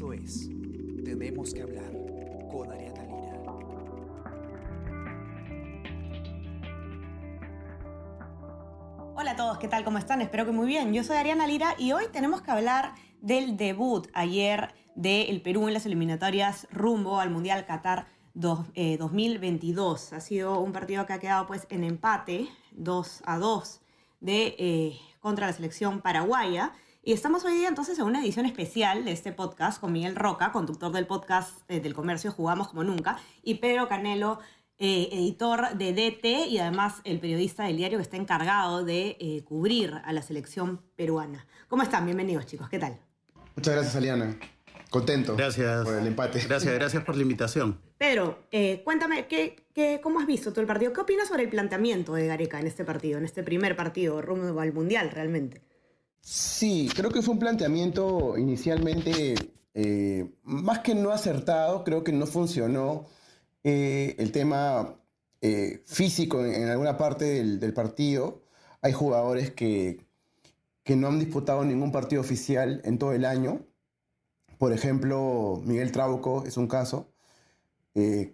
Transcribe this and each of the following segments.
Esto es Tenemos que hablar con Ariana Lira. Hola a todos, ¿qué tal? ¿Cómo están? Espero que muy bien. Yo soy Ariana Lira y hoy tenemos que hablar del debut ayer del Perú en las eliminatorias rumbo al Mundial Qatar 2022. Ha sido un partido que ha quedado pues en empate 2 a 2 de, eh, contra la selección paraguaya. Y estamos hoy día entonces en una edición especial de este podcast con Miguel Roca, conductor del podcast eh, del comercio Jugamos como nunca, y Pedro Canelo, eh, editor de DT y además el periodista del diario que está encargado de eh, cubrir a la selección peruana. ¿Cómo están? Bienvenidos chicos, ¿qué tal? Muchas gracias, Aliana. Contento Gracias. por el empate. Gracias, gracias por la invitación. Pedro, eh, cuéntame, ¿qué, qué, cómo has visto tú el partido? ¿Qué opinas sobre el planteamiento de Gareca en este partido, en este primer partido rumbo al Mundial realmente? Sí, creo que fue un planteamiento inicialmente eh, más que no acertado, creo que no funcionó eh, el tema eh, físico en, alguna parte del, partido. Hay jugadores que, que no han disputado ningún partido oficial en todo el año. Por ejemplo, Miguel Trauco es un caso.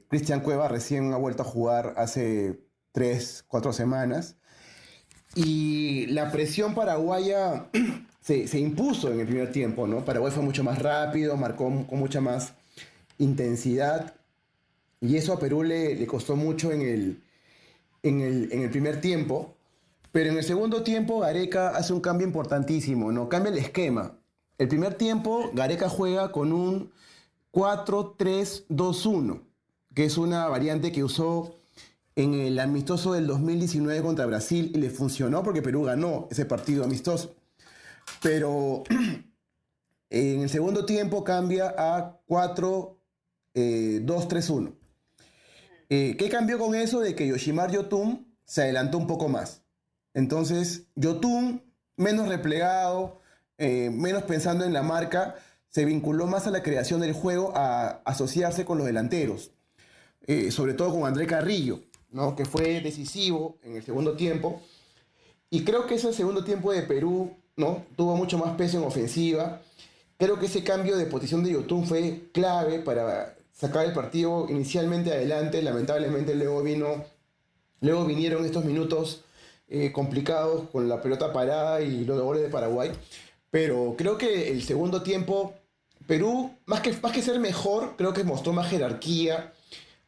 Cristian Cueva recién ha vuelto a jugar hace tres, cuatro semanas. Y la presión paraguaya se, se impuso en el primer tiempo, ¿no? Paraguay fue mucho más rápido, marcó con mucha más intensidad. Y eso a Perú le, le costó mucho en el, en, el, en el primer tiempo. Pero en el segundo tiempo Gareca hace un cambio importantísimo, ¿no? Cambia el esquema. El primer tiempo Gareca juega con un 4-3-2-1, que es una variante que usó en el amistoso del 2019 contra Brasil y le funcionó porque Perú ganó ese partido amistoso. Pero en el segundo tiempo cambia a 4-2-3-1. Eh, ¿Qué cambió con eso? De que Yoshimar Yotun se adelantó un poco más. Entonces, Yotun, menos replegado, eh, menos pensando en la marca, se vinculó más a la creación del juego, a asociarse con los delanteros. Eh, sobre todo con André Carrillo, ¿no? que fue decisivo en el segundo tiempo. Y creo que ese segundo tiempo de Perú ¿no? tuvo mucho más peso en ofensiva. Creo que ese cambio de posición de Yotun fue clave para sacar el partido inicialmente adelante. Lamentablemente luego vino, luego vinieron estos minutos eh, complicados con la pelota parada y los goles de Paraguay. Pero creo que el segundo tiempo, Perú, más que, más que ser mejor, creo que mostró más jerarquía,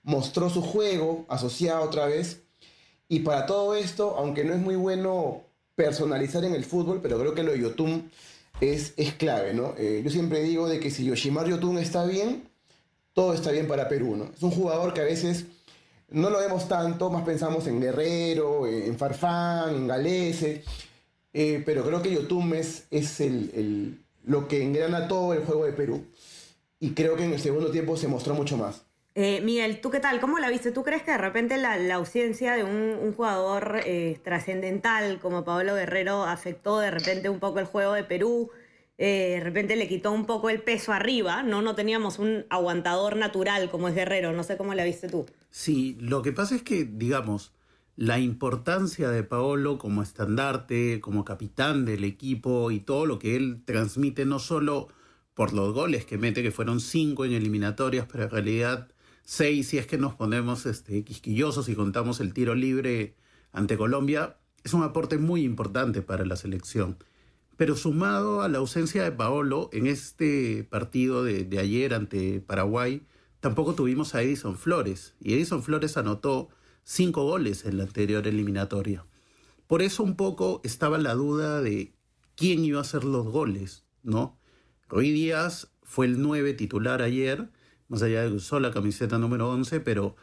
mostró su juego asociado otra vez. Y para todo esto, aunque no es muy bueno personalizar en el fútbol, pero creo que lo de Yotun es, es clave, ¿no? Eh, yo siempre digo de que si Yoshimar Yotun está bien, todo está bien para Perú, ¿no? Es un jugador que a veces no lo vemos tanto, más pensamos en Guerrero, en Farfán, en Galese, eh, pero creo que Yotun es, es el, el- lo que engrana todo el juego de Perú. Y creo que en el segundo tiempo se mostró mucho más. Eh, Miguel, ¿tú qué tal? ¿Cómo la viste? ¿Tú crees que de repente la, ausencia de un, un jugador eh, trascendental como Pablo Guerrero afectó de repente un poco el juego de Perú? Eh, de repente le quitó un poco el peso arriba, ¿no? No teníamos un aguantador natural como es Guerrero, no sé cómo la viste tú. Sí, lo que pasa es que, digamos, la importancia de Paolo como estandarte, como capitán del equipo y todo lo que él transmite, no solo por los goles que mete, que fueron cinco en eliminatorias, pero en realidad seis si es que nos ponemos este, quisquillosos y contamos el tiro libre ante Colombia, es un aporte muy importante para la selección. Pero sumado a la ausencia de Paolo en este partido de, ayer ante Paraguay, tampoco tuvimos a Edison Flores. Y Edison Flores anotó cinco goles en la anterior eliminatoria. Por eso un poco estaba la duda de quién iba a hacer los goles, ¿no? Roy Díaz fue el 9 titular ayer, más allá de que usó la camiseta número 11, pero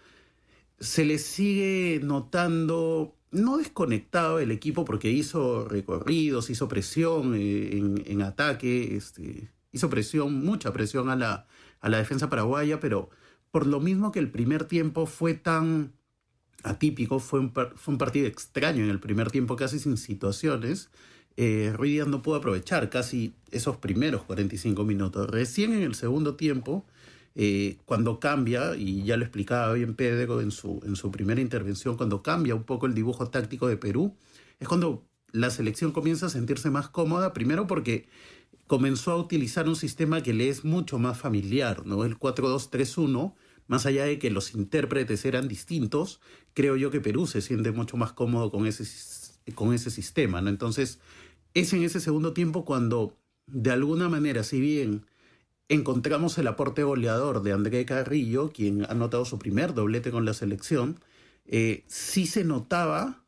se le sigue notando no desconectado el equipo porque hizo recorridos, hizo presión eh, en, en ataque, este, hizo presión, mucha presión a la, a la defensa paraguaya, pero por lo mismo que el primer tiempo fue tan atípico, fue un, fue un partido extraño en el primer tiempo, casi sin situaciones, eh, Ruiz no pudo aprovechar casi esos primeros 45 minutos. Recién en el segundo tiempo, eh, cuando cambia, y ya lo explicaba bien Pedro en su, en su primera intervención, cuando cambia un poco el dibujo táctico de Perú, es cuando la selección comienza a sentirse más cómoda, primero porque comenzó a utilizar un sistema que le es mucho más familiar, ¿no? El 4-2-3-1, más allá de que los intérpretes eran distintos, creo yo que Perú se siente mucho más cómodo con ese, con ese sistema, ¿no? Entonces, es en ese segundo tiempo cuando, de alguna manera, si bien encontramos el aporte goleador de André Carrillo, quien ha anotado su primer doblete con la selección, eh, sí se notaba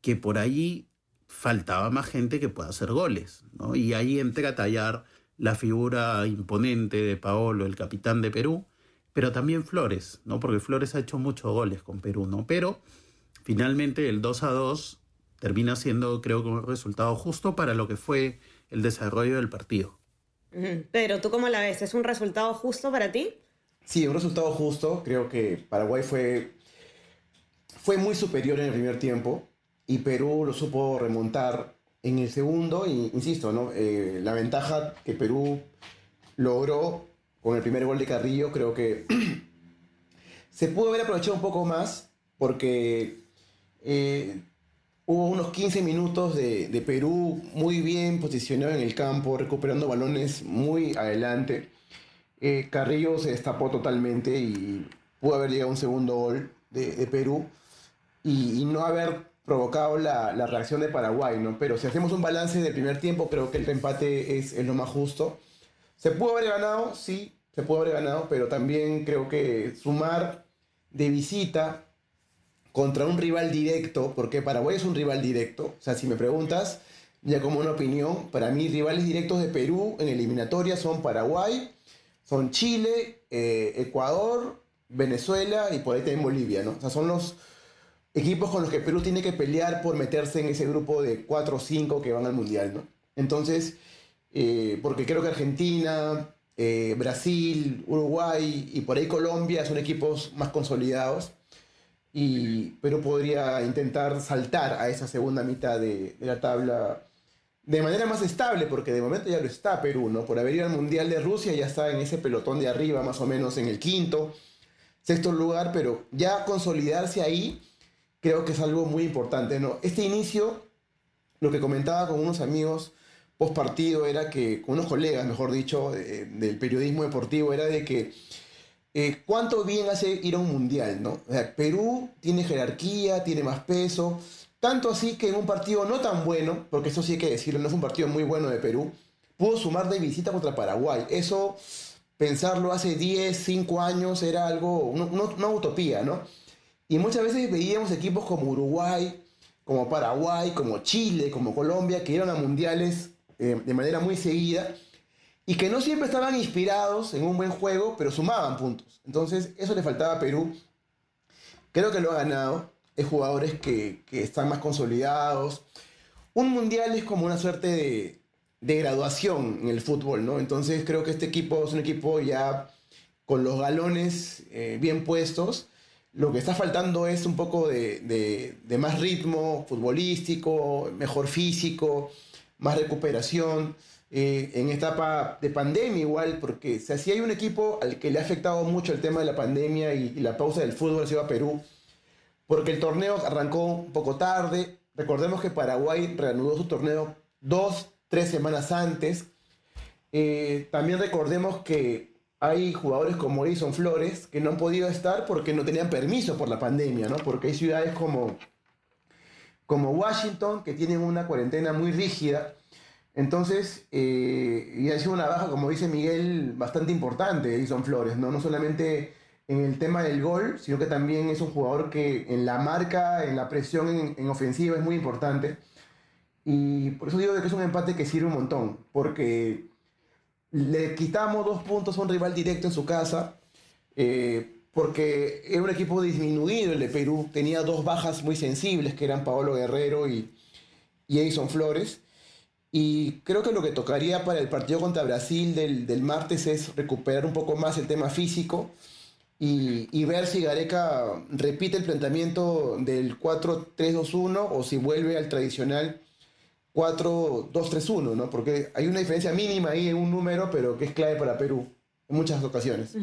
que por allí faltaba más gente que pueda hacer goles, ¿no? Y ahí entra a tallar la figura imponente de Paolo, el capitán de Perú, pero también Flores, ¿no? Porque Flores ha hecho muchos goles con Perú, ¿no? Pero finalmente el 2 a 2 termina siendo, creo que, un resultado justo para lo que fue el desarrollo del partido. Pero ¿tú cómo la ves? ¿Es un resultado justo para ti? Sí, un resultado justo. Creo que Paraguay fue, fue muy superior en el primer tiempo y Perú lo supo remontar en el segundo. Y, insisto, ¿no? Eh, la ventaja que Perú logró con el primer gol de Carrillo creo que se pudo haber aprovechado un poco más porque eh, Hubo unos 15 minutos de, Perú muy bien posicionado en el campo, recuperando balones muy adelante. Eh, Carrillo se destapó totalmente y pudo haber llegado un segundo gol de, Perú y, no haber provocado la, reacción de Paraguay, ¿no? Pero si hacemos un balance del primer tiempo, creo que el empate es, es lo más justo. ¿Se pudo haber ganado? Sí, se pudo haber ganado, pero también creo que sumar de visita contra un rival directo, porque Paraguay es un rival directo. O sea, si me preguntas, ya como una opinión, para mí rivales directos de Perú en eliminatoria son Paraguay, son Chile, eh, Ecuador, Venezuela y por ahí también Bolivia, ¿no? O sea, son los equipos con los que Perú tiene que pelear por meterse en ese grupo de 4 o 5 que van al Mundial, ¿no? Entonces, eh, porque creo que Argentina, eh, Brasil, Uruguay y por ahí Colombia son equipos más consolidados y Perú podría intentar saltar a esa segunda mitad de, la tabla de manera más estable, porque de momento ya lo está Perú, ¿no? Por haber ido al Mundial de Rusia ya está en ese pelotón de arriba, más o menos en el quinto, sexto lugar, pero ya consolidarse ahí creo que es algo muy importante, ¿no? Este inicio, lo que comentaba con unos amigos post partido era que, con unos colegas, mejor dicho, del periodismo deportivo, era de que eh, ¿cuánto bien hace ir a un mundial? ¿no? Perú tiene jerarquía, tiene más peso, tanto así que en un partido no tan bueno, porque eso sí hay que decirlo, no es un partido muy bueno de Perú, pudo sumar de visita contra Paraguay. Eso, pensarlo hace 10, 5 años era algo, una utopía, ¿no? Y muchas veces veíamos equipos como Uruguay, como Paraguay, como Chile, como Colombia, que iban a mundiales eh, de manera muy seguida y que no siempre estaban inspirados en un buen juego, pero sumaban puntos. Entonces, eso le faltaba a Perú. Creo que lo ha ganado. Es jugadores que, están más consolidados. Un mundial es como una suerte de, graduación en el fútbol, ¿no? Entonces, creo que este equipo es un equipo ya con los galones eh, bien puestos. Lo que está faltando es un poco de, de más ritmo futbolístico, mejor físico, más recuperación. Eh, en etapa de pandemia igual, porque si hay un equipo al que le ha afectado mucho el tema de la pandemia y, la pausa del fútbol ha sido a Perú, porque el torneo arrancó un poco tarde, recordemos que Paraguay reanudó su torneo dos, tres semanas antes, eh, también recordemos que hay jugadores como Edison Flores que no han podido estar porque no tenían permiso por la pandemia, ¿no? Porque hay ciudades como, como Washington que tienen una cuarentena muy rígida entonces, eh, y ha sido una baja, como dice Miguel, bastante importante Edison Flores, ¿no? No solamente en el tema del gol, sino que también es un jugador que en la marca, en la presión en, ofensiva es muy importante. Y por eso digo que es un empate que sirve un montón, porque le quitamos dos puntos a un rival directo en su casa, eh, porque era un equipo disminuido el de Perú, tenía dos bajas muy sensibles, que eran Paolo Guerrero y, y Edison Flores y creo que lo que tocaría para el partido contra Brasil del, martes es recuperar un poco más el tema físico y, ver si Gareca repite el planteamiento del 4-3-2-1 o si vuelve al tradicional 4-2-3-1, ¿no? Porque hay una diferencia mínima ahí en un número, pero que es clave para Perú en muchas ocasiones.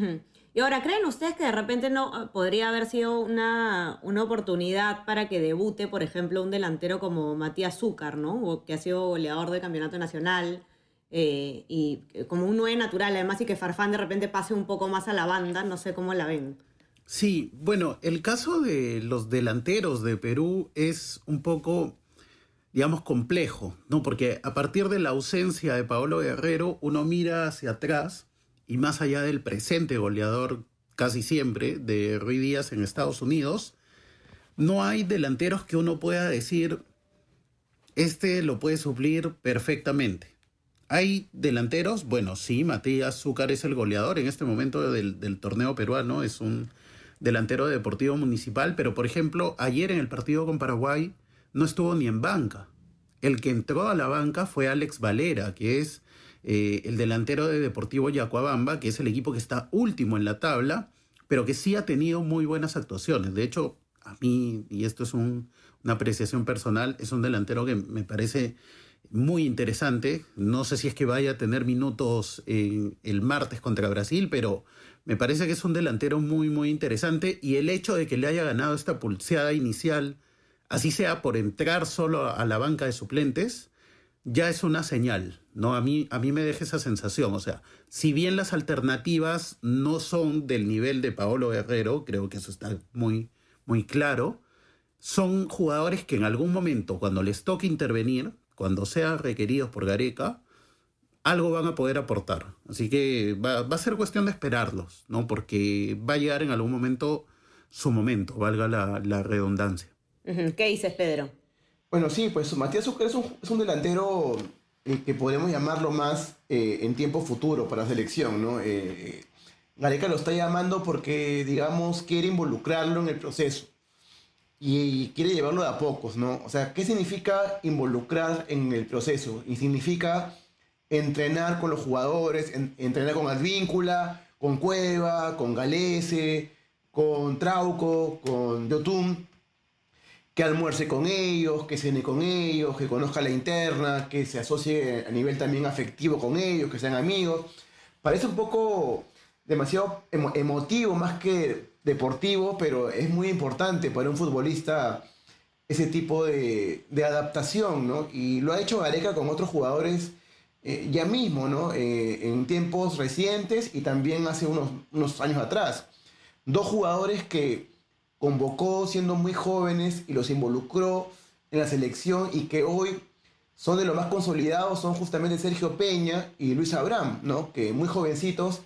Y ahora, ¿creen ustedes que de repente no ah, podría haber sido una, oportunidad para que debute, por ejemplo, un delantero como Matías Zúcar, ¿no? O que ha sido goleador del campeonato nacional, eh, y como un 9 natural, además, y que Farfán de repente pase un poco más a la banda, no sé cómo la ven. Sí, bueno, el caso de los delanteros de Perú es un poco, digamos, complejo, ¿no? Porque a partir de la ausencia de Paolo Guerrero, uno mira hacia atrás y más allá del presente goleador casi siempre de Rui Díaz en Estados Unidos, no hay delanteros que uno pueda decir, este lo puede suplir perfectamente. Hay delanteros, bueno, sí, Matías Zúcar es el goleador en este momento del, del, torneo peruano, es un delantero de Deportivo Municipal, pero por ejemplo, ayer en el partido con Paraguay no estuvo ni en banca. El que entró a la banca fue Alex Valera, que es eh, el delantero de Deportivo Yacuabamba, que es el equipo que está último en la tabla, pero que sí ha tenido muy buenas actuaciones. De hecho, a mí, y esto es un, una apreciación personal, es un delantero que me parece muy interesante. No sé si es que vaya a tener minutos en el martes contra Brasil, pero me parece que es un delantero muy, muy interesante. Y el hecho de que le haya ganado esta pulseada inicial, así sea por entrar solo a la banca de suplentes, ya es una señal, ¿no? A mí, a mí me deja esa sensación. O sea, si bien las alternativas no son del nivel de Paolo Guerrero, creo que eso está muy, muy claro, son jugadores que en algún momento, cuando les toque intervenir, cuando sean requeridos por Gareca, algo van a poder aportar. Así que va, va, a ser cuestión de esperarlos, ¿no? Porque va a llegar en algún momento su momento, valga la, la redundancia. ¿Qué dices, Pedro? Bueno, sí, pues Matías Zucker es un, delantero eh, que podemos llamarlo más eh, en tiempo futuro para la selección, ¿no? Eh, Gareca lo está llamando porque, digamos, quiere involucrarlo en el proceso y quiere llevarlo de a pocos, ¿no? O sea, ¿qué significa involucrar en el proceso? Y significa entrenar con los jugadores, en, entrenar con Advíncula, con Cueva, con Galese, con Trauco, con Yotun, que almuerce con ellos, que cene con ellos, que conozca la interna, que se asocie a nivel también afectivo con ellos, que sean amigos. Parece un poco demasiado emo emotivo más que deportivo, pero es muy importante para un futbolista ese tipo de, adaptación, ¿no? Y lo ha hecho Gareca con otros jugadores eh, ya mismo, ¿no? Eh, en tiempos recientes y también hace unos años atrás. Dos jugadores que convocó siendo muy jóvenes y los involucró en la selección y que hoy son de los más consolidados son justamente Sergio Peña y Luis Abraham, ¿no? Que muy jovencitos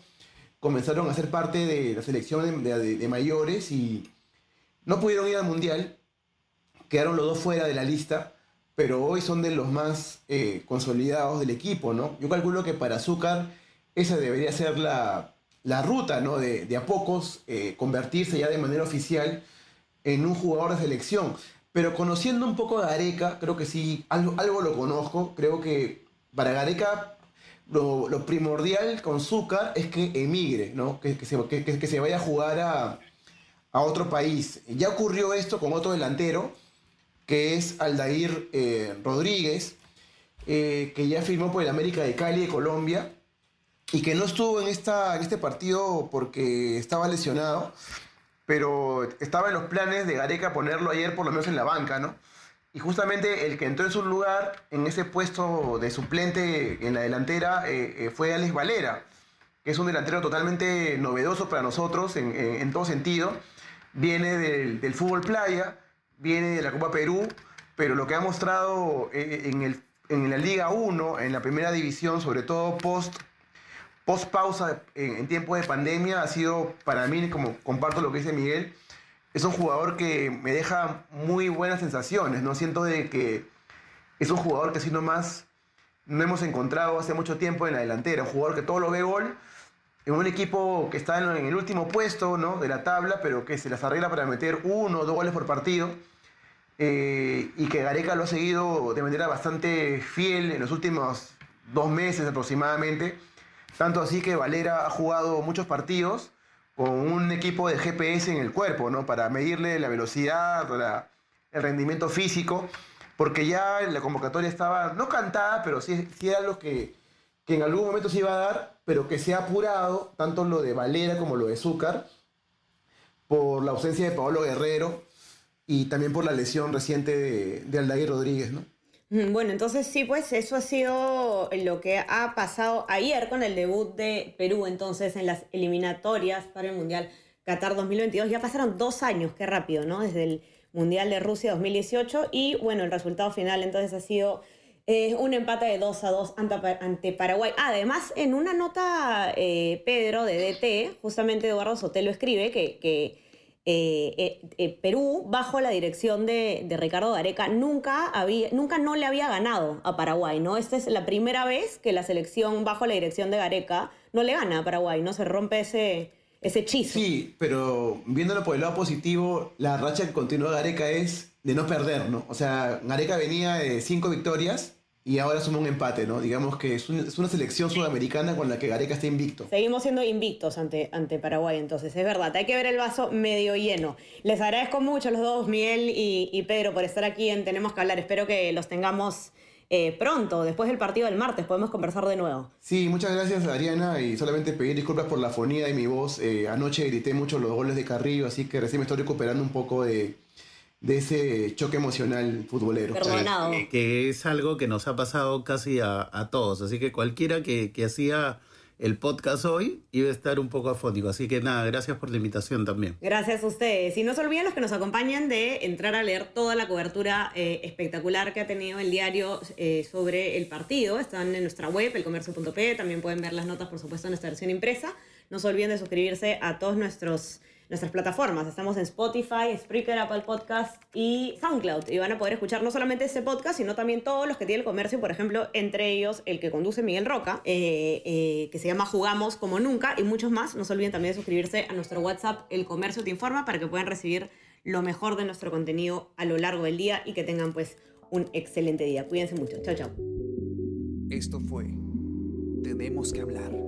comenzaron a ser parte de la selección de, mayores y no pudieron ir al mundial, quedaron los dos fuera de la lista, pero hoy son de los más eh, consolidados del equipo, ¿no? Yo calculo que para Azúcar esa debería ser la, la ruta, ¿no? De, de a pocos eh, convertirse ya de manera oficial en un jugador de selección. Pero conociendo un poco a Gareca, creo que sí, algo, algo lo conozco, creo que para Gareca lo, lo, primordial con Zúcar es que emigre, ¿no? que, que, se, que, que, se, vaya a jugar a, a, otro país. Ya ocurrió esto con otro delantero, que es Aldair eh, Rodríguez, eh, que ya firmó por el América de Cali de Colombia y que no estuvo en, esta, en este partido porque estaba lesionado, pero estaba en los planes de Gareca ponerlo ayer por lo menos en la banca, ¿no? Y justamente el que entró en su lugar en ese puesto de suplente en la delantera eh, eh, fue Alex Valera, que es un delantero totalmente novedoso para nosotros en, en, en todo sentido. Viene del, del, fútbol playa, viene de la Copa Perú, pero lo que ha mostrado eh, en, el, en la Liga 1, en la primera división, sobre todo post, post pausa en, en tiempo de pandemia, ha sido para mí, como comparto lo que dice Miguel, es un jugador que me deja muy buenas sensaciones, ¿no? Siento de que es un jugador que si nomás no hemos encontrado hace mucho tiempo en la delantera, un jugador que todo lo ve gol, en un equipo que está en el último puesto, ¿no? De la tabla, pero que se las arregla para meter uno o dos goles por partido. Eh, y que Gareca lo ha seguido de manera bastante fiel en los últimos dos meses aproximadamente. Tanto así que Valera ha jugado muchos partidos con un equipo de GPS en el cuerpo, ¿no? Para medirle la velocidad, el rendimiento físico, porque ya la convocatoria estaba, no cantada, pero sí, sí era lo que, que, en algún momento se iba a dar, pero que se ha apurado, tanto lo de Valera como lo de Zúcar, por la ausencia de Pablo Guerrero y también por la lesión reciente de, de Rodríguez, ¿no? Bueno, entonces sí, pues eso ha sido lo que ha pasado ayer con el debut de Perú, entonces en las eliminatorias para el Mundial Qatar 2022. Ya pasaron dos años, qué rápido, ¿no? Desde el Mundial de Rusia 2018 y bueno, el resultado final entonces ha sido eh, un empate de 2 a 2 ante, Paraguay. Además, en una nota, eh, Pedro, de DT, justamente Eduardo Sotelo escribe que eh, eh, eh, Perú, bajo la dirección de, de Ricardo Gareca, nunca, había, nunca no le había ganado a Paraguay, ¿no? Esta es la primera vez que la selección, bajo la dirección de Gareca, no le gana a Paraguay, ¿no? Se rompe ese, ese hechizo. Sí, pero viéndolo por el lado positivo, la racha que continúa Gareca es de no perder, ¿no? O sea, Gareca venía de cinco victorias y ahora suma un empate, ¿no? Digamos que es, un- es una selección sudamericana con la que Gareca está invicto. Seguimos siendo invictos ante, ante Paraguay, entonces es verdad, hay que ver el vaso medio lleno. Les agradezco mucho a los dos, Miguel y, y Pedro, por estar aquí en Tenemos que hablar. Espero que los tengamos eh, pronto, después del partido del martes, podemos conversar de nuevo. Sí, muchas gracias Ariana y solamente pedir disculpas por la fonía de mi voz. Eh, anoche grité mucho los goles de Carrillo, así que recién me estoy recuperando un poco de, de ese choque emocional futbolero. Perdonado. Que, que es algo que nos ha pasado casi a, a todos. Así que cualquiera que, que hacía el podcast hoy iba a estar un poco afónico. Así que nada, gracias por la invitación también. Gracias a ustedes. Y no se olviden los que nos acompañan de entrar a leer toda la cobertura eh, espectacular que ha tenido el diario eh, sobre el partido. Están en nuestra web, elcomercio.p. También pueden ver las notas, por supuesto, en nuestra versión impresa. No se olviden de suscribirse a todas nuestras plataformas. Estamos en Spotify, Spreaker, Apple Podcast y SoundCloud. Y van a poder escuchar no solamente este podcast, sino también todos los que tiene el comercio, por ejemplo, entre ellos el que conduce Miguel Roca, eh, eh, que se llama Jugamos como nunca, y muchos más. No se olviden también de suscribirse a nuestro WhatsApp, El Comercio Te Informa, para que puedan recibir lo mejor de nuestro contenido a lo largo del día y que tengan pues un excelente día. Cuídense mucho. Chao, chao. Esto fue Tenemos que hablar.